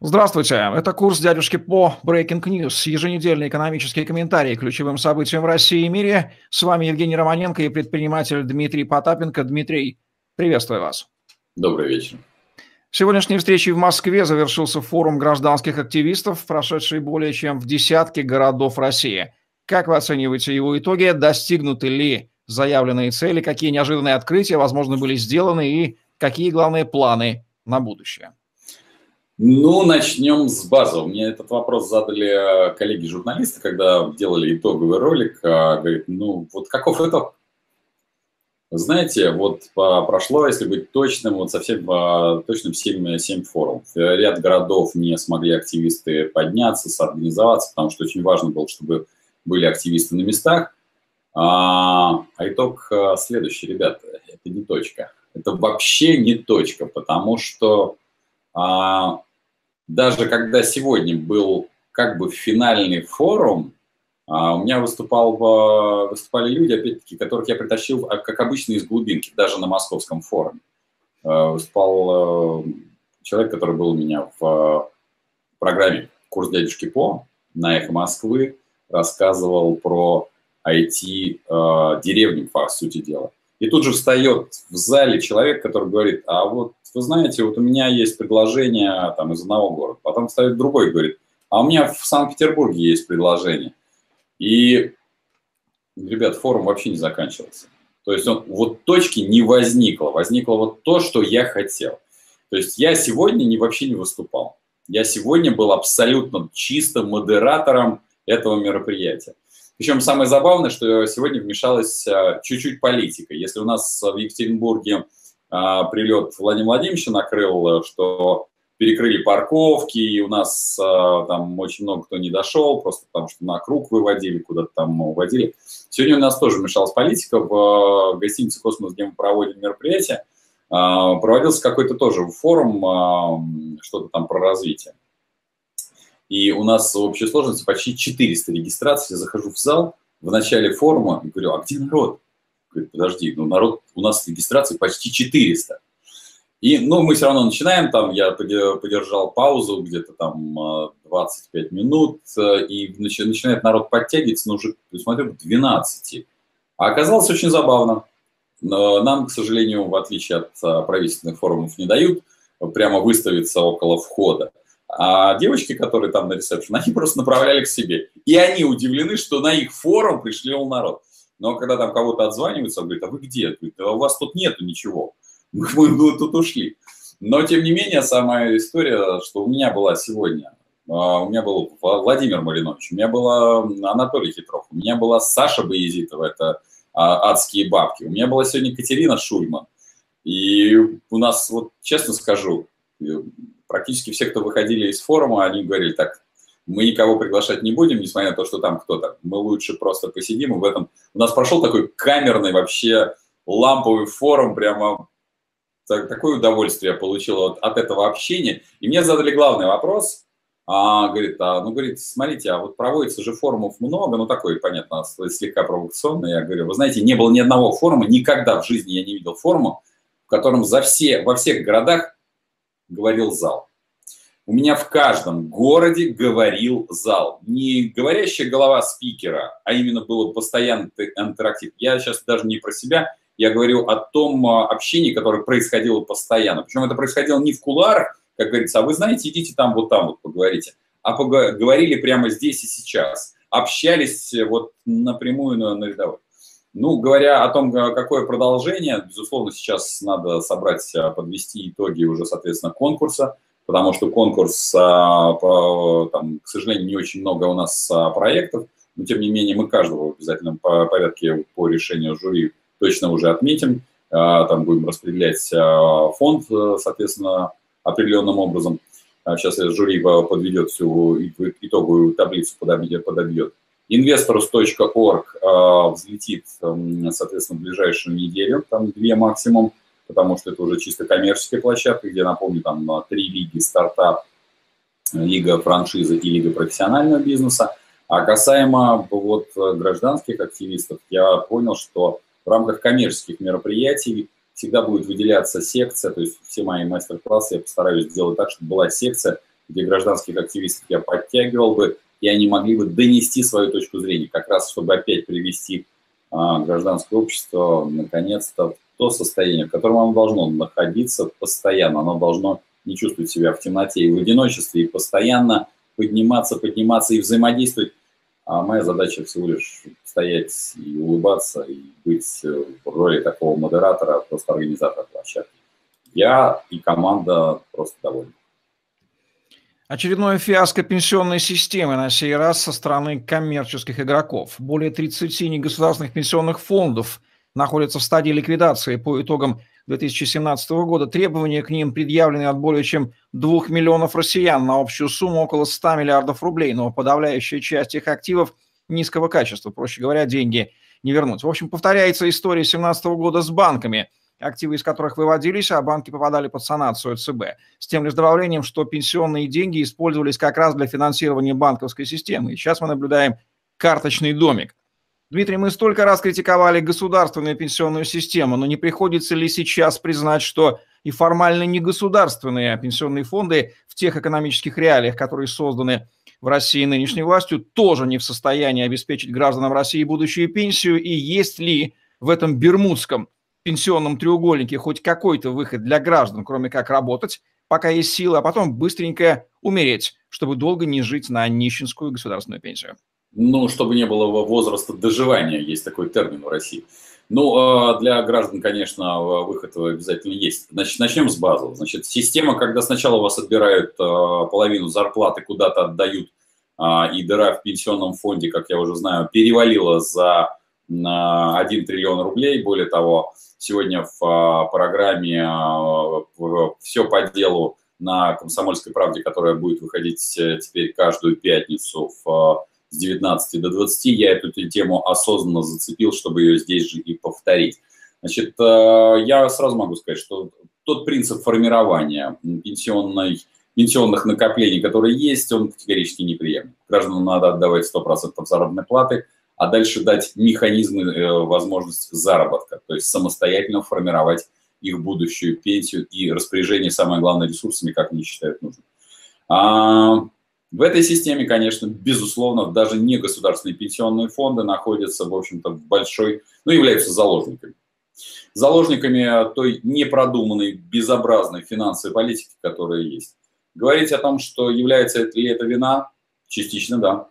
Здравствуйте, это курс дядюшки по Breaking News, еженедельный экономический комментарий к ключевым событиям в России и мире. С вами Евгений Романенко и предприниматель Дмитрий Потапенко. Дмитрий, приветствую вас. Добрый вечер. Сегодняшней встречей в Москве завершился форум гражданских активистов, прошедший более чем в десятке городов России. Как вы оцениваете его итоги? Достигнуты ли заявленные цели? Какие неожиданные открытия, возможно, были сделаны? И какие главные планы на будущее? Ну, начнем с базового. Мне этот вопрос задали коллеги-журналисты, когда делали итоговый ролик. А, говорит, ну, вот каков итог? Знаете, вот прошло, если быть точным, вот совсем а, точным 7, 7 форумов. Ряд городов не смогли активисты подняться, соорганизоваться, потому что очень важно было, чтобы были активисты на местах. А, а итог следующий, ребята, это не точка. Это вообще не точка, потому что а, даже когда сегодня был как бы финальный форум, а, у меня выступал, выступали люди, опять-таки, которых я притащил, а, как обычно, из глубинки, даже на московском форуме. А, выступал человек, который был у меня в программе «Курс дядюшки По» на «Эхо Москвы», рассказывал про IT-деревню, по сути дела. И тут же встает в зале человек, который говорит, а вот вы знаете, вот у меня есть предложение там из одного города. Потом встает другой и говорит, а у меня в Санкт-Петербурге есть предложение. И, ребят, форум вообще не заканчивался. То есть он, вот точки не возникло. Возникло вот то, что я хотел. То есть я сегодня не, вообще не выступал. Я сегодня был абсолютно чистым модератором этого мероприятия. Причем самое забавное, что сегодня вмешалась а, чуть-чуть политика. Если у нас в Екатеринбурге а, прилет Владимира Владимировича накрыл, что перекрыли парковки, и у нас а, там очень много кто не дошел, просто потому что на круг выводили, куда-то там уводили. Сегодня у нас тоже вмешалась политика в гостинице «Космос», где мы проводим мероприятие. Проводился какой-то тоже форум, что-то там про развитие. И у нас в общей сложности почти 400 регистраций. Я захожу в зал в начале форума и говорю, а где народ? Говорит, подожди, ну народ, у нас регистрации почти 400. И, ну, мы все равно начинаем, там я подержал паузу где-то там 25 а, минут, э, и начинает народ подтягиваться, но уже, смотрю, 12. А оказалось очень забавно. Но нам, к сожалению, в отличие от а, правительственных форумов, не дают прямо выставиться около входа. А девочки, которые там на ресепшн, они просто направляли к себе. И они удивлены, что на их форум пришли народ. Но когда там кого-то отзваниваются, он говорит, а вы где? Говорит, а у вас тут нету ничего. Мы, мы тут ушли. Но, тем не менее, самая история, что у меня была сегодня, а, у меня был Владимир Малинович, у меня был Анатолий Хитров, у меня была Саша Боязитова, это а, адские бабки, у меня была сегодня Катерина Шульман. И у нас, вот честно скажу, практически все, кто выходили из форума, они говорили так, мы никого приглашать не будем, несмотря на то, что там кто-то. Мы лучше просто посидим. И в этом у нас прошел такой камерный вообще ламповый форум, прямо такое удовольствие я получил от, от этого общения. И мне задали главный вопрос. А, говорит, а, ну, говорит, смотрите, а вот проводится же форумов много, ну, такой, понятно, слегка провокационный. Я говорю, вы знаете, не было ни одного форума, никогда в жизни я не видел форума, в котором за все, во всех городах говорил зал. У меня в каждом городе говорил зал. Не говорящая голова спикера, а именно было постоянный интерактив. Я сейчас даже не про себя, я говорю о том а, общении, которое происходило постоянно. Причем это происходило не в куларах, как говорится, а вы знаете, идите там вот там вот поговорите, а поговорили прямо здесь и сейчас. Общались вот напрямую на, на рядовой. Ну, говоря о том, какое продолжение, безусловно, сейчас надо собрать, а, подвести итоги уже, соответственно, конкурса, потому что конкурс, а, по, там, к сожалению, не очень много у нас а, проектов, но, тем не менее, мы каждого в обязательном порядке по решению жюри точно уже отметим, там будем распределять фонд, соответственно, определенным образом. Сейчас жюри подведет всю итоговую таблицу, подобьет. подобьет. Investorus.org э, взлетит, эм, соответственно, в ближайшую неделю, там две максимум, потому что это уже чисто коммерческая площадка, где, напомню, там три лиги стартап, лига франшизы и лига профессионального бизнеса. А касаемо вот гражданских активистов, я понял, что в рамках коммерческих мероприятий всегда будет выделяться секция, то есть все мои мастер-классы я постараюсь сделать так, чтобы была секция, где гражданских активистов я подтягивал бы, и они могли бы донести свою точку зрения, как раз чтобы опять привести а, гражданское общество наконец-то в то состояние, в котором оно должно находиться постоянно, оно должно не чувствовать себя в темноте и в одиночестве, и постоянно подниматься, подниматься и взаимодействовать. А моя задача всего лишь стоять и улыбаться, и быть в роли такого модератора, просто организатора площадки. Я и команда просто довольны. Очередное фиаско пенсионной системы на сей раз со стороны коммерческих игроков. Более 30 негосударственных пенсионных фондов находятся в стадии ликвидации по итогам 2017 года. Требования к ним предъявлены от более чем 2 миллионов россиян на общую сумму около 100 миллиардов рублей, но подавляющая часть их активов низкого качества, проще говоря, деньги не вернуть. В общем, повторяется история 2017 года с банками – активы из которых выводились, а банки попадали под санацию ЦБ. С тем лишь добавлением, что пенсионные деньги использовались как раз для финансирования банковской системы. И сейчас мы наблюдаем карточный домик. Дмитрий, мы столько раз критиковали государственную пенсионную систему, но не приходится ли сейчас признать, что и формально не государственные пенсионные фонды в тех экономических реалиях, которые созданы в России нынешней властью, тоже не в состоянии обеспечить гражданам России будущую пенсию? И есть ли в этом бермудском пенсионном треугольнике хоть какой-то выход для граждан, кроме как работать, пока есть силы, а потом быстренько умереть, чтобы долго не жить на нищенскую государственную пенсию. Ну, чтобы не было возраста доживания, есть такой термин в России. Ну, а для граждан, конечно, выход обязательно есть. Значит, начнем с базы. Значит, система, когда сначала вас отбирают а, половину зарплаты, куда-то отдают, а, и дыра в пенсионном фонде, как я уже знаю, перевалила за 1 триллион рублей. Более того, сегодня в а, программе а, «Все по делу» на «Комсомольской правде», которая будет выходить э, теперь каждую пятницу в, а, с 19 до 20, я эту тему осознанно зацепил, чтобы ее здесь же и повторить. Значит, я сразу могу сказать, что тот принцип формирования пенсионной, пенсионных накоплений, который есть, он категорически неприемлем. Гражданам надо отдавать 100% заработной платы – а дальше дать механизмы, э, возможность заработка, то есть самостоятельно формировать их будущую пенсию и распоряжение, самое главное, ресурсами, как они считают нужным. А, в этой системе, конечно, безусловно, даже не государственные пенсионные фонды находятся, в общем-то, в большой, ну, являются заложниками. Заложниками той непродуманной, безобразной финансовой политики, которая есть. Говорить о том, что является ли это вина, частично да.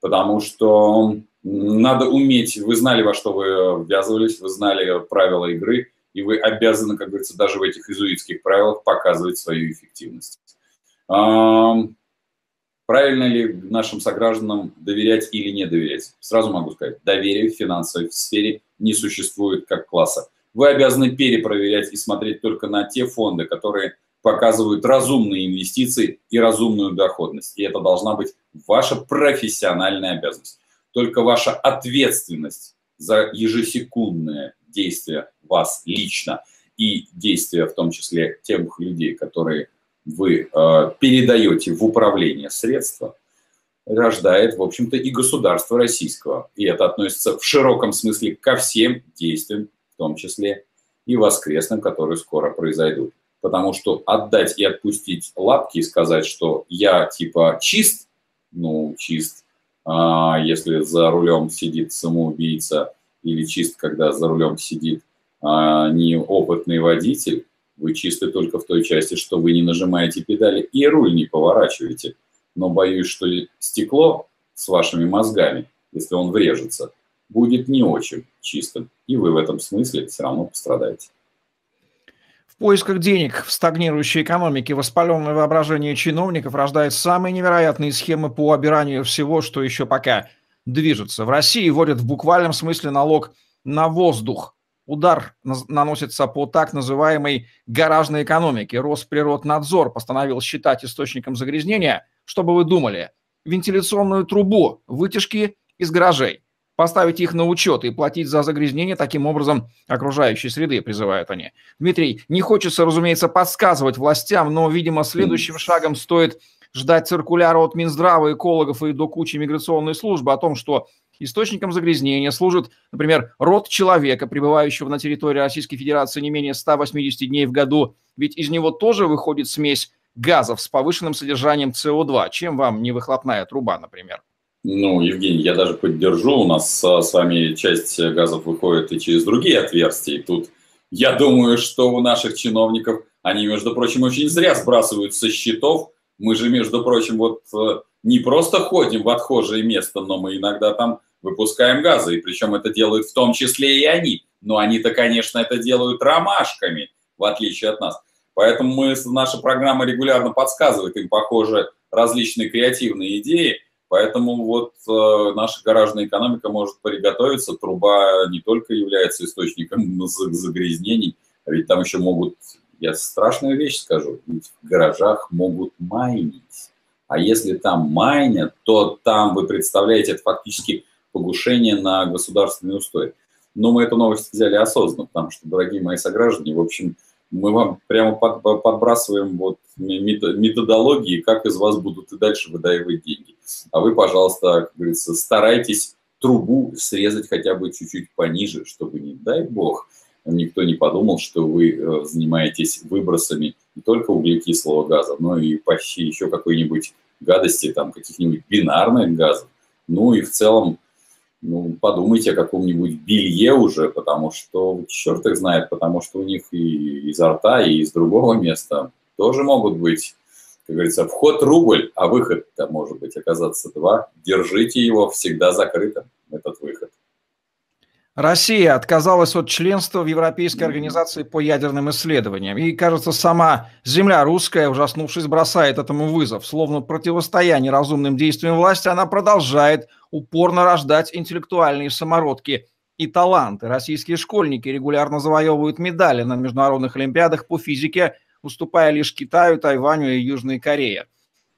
Потому что надо уметь, вы знали, во что вы ввязывались, вы знали правила игры, и вы обязаны, как говорится, даже в этих изуитских правилах показывать свою эффективность. Правильно ли нашим согражданам доверять или не доверять? Сразу могу сказать, доверие в финансовой сфере не существует как класса. Вы обязаны перепроверять и смотреть только на те фонды, которые показывают разумные инвестиции и разумную доходность. И это должна быть ваша профессиональная обязанность только ваша ответственность за ежесекундное действие вас лично и действия в том числе тех людей, которые вы э, передаете в управление средства, рождает, в общем-то, и государство российского. И это относится в широком смысле ко всем действиям, в том числе и воскресным, которые скоро произойдут. Потому что отдать и отпустить лапки и сказать, что я типа чист, ну, чист, а, если за рулем сидит самоубийца или чист, когда за рулем сидит а, неопытный водитель, вы чисты только в той части, что вы не нажимаете педали и руль не поворачиваете. Но боюсь, что стекло с вашими мозгами, если он врежется, будет не очень чистым. И вы в этом смысле все равно пострадаете поисках денег в стагнирующей экономике воспаленное воображение чиновников рождает самые невероятные схемы по обиранию всего, что еще пока движется. В России вводят в буквальном смысле налог на воздух. Удар наносится по так называемой гаражной экономике. Росприроднадзор постановил считать источником загрязнения, чтобы вы думали, вентиляционную трубу, вытяжки из гаражей поставить их на учет и платить за загрязнение таким образом окружающей среды, призывают они. Дмитрий, не хочется, разумеется, подсказывать властям, но, видимо, следующим шагом стоит ждать циркуляра от Минздрава, экологов и до кучи миграционной службы о том, что источником загрязнения служит, например, род человека, пребывающего на территории Российской Федерации не менее 180 дней в году, ведь из него тоже выходит смесь газов с повышенным содержанием СО2. Чем вам не выхлопная труба, например? Ну, Евгений, я даже поддержу. У нас с вами часть газов выходит и через другие отверстия. И тут я думаю, что у наших чиновников, они, между прочим, очень зря сбрасывают со счетов. Мы же, между прочим, вот э, не просто ходим в отхожее место, но мы иногда там выпускаем газы. И причем это делают в том числе и они. Но они-то, конечно, это делают ромашками, в отличие от нас. Поэтому мы, наша программа регулярно подсказывает им, похоже, различные креативные идеи. Поэтому вот э, наша гаражная экономика может приготовиться. Труба не только является источником загрязнений, а ведь там еще могут, я страшную вещь скажу, ведь в гаражах могут майнить. А если там майнят, то там, вы представляете, это фактически погушение на государственный устой. Но мы эту новость взяли осознанно, потому что, дорогие мои сограждане, в общем, мы вам прямо под, подбрасываем вот методологии, как из вас будут и дальше выдаивать деньги. А вы, пожалуйста, как говорится, старайтесь трубу срезать хотя бы чуть-чуть пониже, чтобы, не дай бог, никто не подумал, что вы э, занимаетесь выбросами не только углекислого газа, но и почти еще какой-нибудь гадости, там, каких-нибудь бинарных газов. Ну и в целом ну, подумайте о каком-нибудь белье уже, потому что черт их знает, потому что у них и изо рта, и из другого места тоже могут быть, как говорится, вход рубль, а выход-то может быть оказаться два. Держите его всегда закрытым, этот выход. Россия отказалась от членства в Европейской организации по ядерным исследованиям. И, кажется, сама земля русская, ужаснувшись, бросает этому вызов. Словно противостоя неразумным действиям власти, она продолжает упорно рождать интеллектуальные самородки и таланты. Российские школьники регулярно завоевывают медали на международных олимпиадах по физике, уступая лишь Китаю, Тайваню и Южной Корее.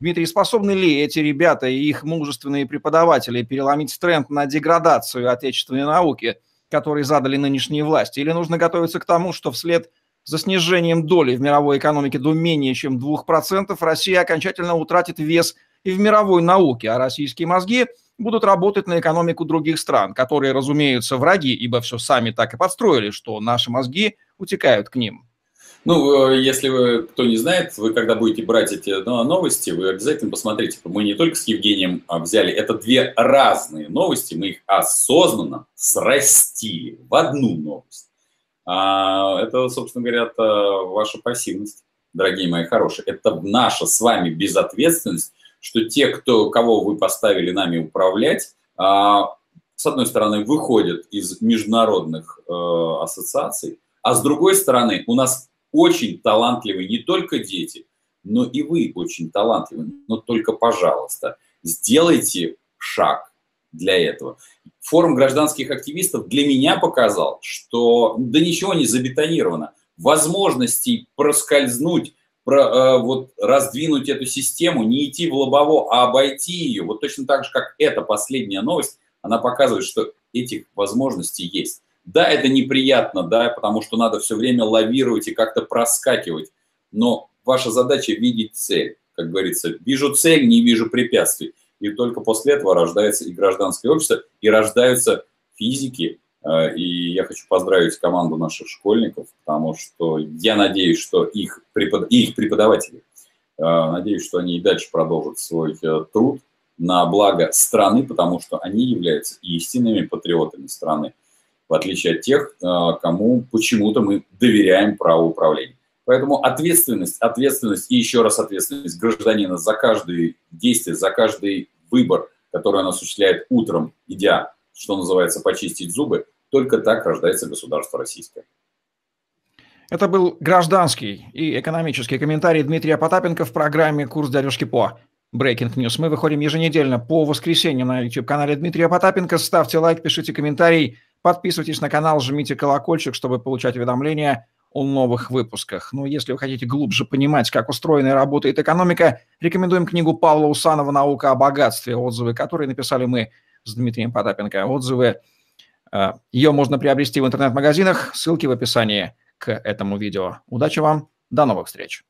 Дмитрий, способны ли эти ребята и их мужественные преподаватели переломить тренд на деградацию отечественной науки – который задали нынешние власти? Или нужно готовиться к тому, что вслед за снижением доли в мировой экономике до менее чем 2% Россия окончательно утратит вес и в мировой науке, а российские мозги будут работать на экономику других стран, которые, разумеются, враги, ибо все сами так и подстроили, что наши мозги утекают к ним. Ну, э, если вы, кто не знает, вы когда будете брать эти ну, новости, вы обязательно посмотрите. Мы не только с Евгением а, взяли, это две разные новости, мы их осознанно срастили в одну новость. А, это, собственно говоря, это ваша пассивность, дорогие мои хорошие. Это наша с вами безответственность, что те, кто, кого вы поставили нами управлять, а, с одной стороны, выходят из международных э, ассоциаций, а с другой стороны, у нас очень талантливые не только дети, но и вы очень талантливы. Но только, пожалуйста, сделайте шаг для этого. Форум гражданских активистов для меня показал, что да ничего не забетонировано. Возможностей проскользнуть, про, э, вот раздвинуть эту систему, не идти в лобово, а обойти ее, вот точно так же, как эта последняя новость, она показывает, что этих возможностей есть. Да, это неприятно, да, потому что надо все время лавировать и как-то проскакивать, но ваша задача видеть цель. Как говорится, вижу цель, не вижу препятствий. И только после этого рождается и гражданское общество, и рождаются физики. Э, и я хочу поздравить команду наших школьников, потому что я надеюсь, что их, препод... их преподаватели, э, надеюсь, что они и дальше продолжат свой э, труд на благо страны, потому что они являются истинными патриотами страны в отличие от тех, э, кому почему-то мы доверяем право управления. Поэтому ответственность, ответственность и еще раз ответственность гражданина за каждое действие, за каждый выбор, который он осуществляет утром, идя, что называется, почистить зубы, только так рождается государство российское. Это был гражданский и экономический комментарий Дмитрия Потапенко в программе «Курс дорожки по Breaking News». Мы выходим еженедельно по воскресеньям на YouTube-канале Дмитрия Потапенко. Ставьте лайк, пишите комментарий. Подписывайтесь на канал, жмите колокольчик, чтобы получать уведомления о новых выпусках. Ну, если вы хотите глубже понимать, как устроена и работает экономика, рекомендуем книгу Павла Усанова «Наука о богатстве», отзывы которые написали мы с Дмитрием Потапенко. Отзывы, э, ее можно приобрести в интернет-магазинах, ссылки в описании к этому видео. Удачи вам, до новых встреч!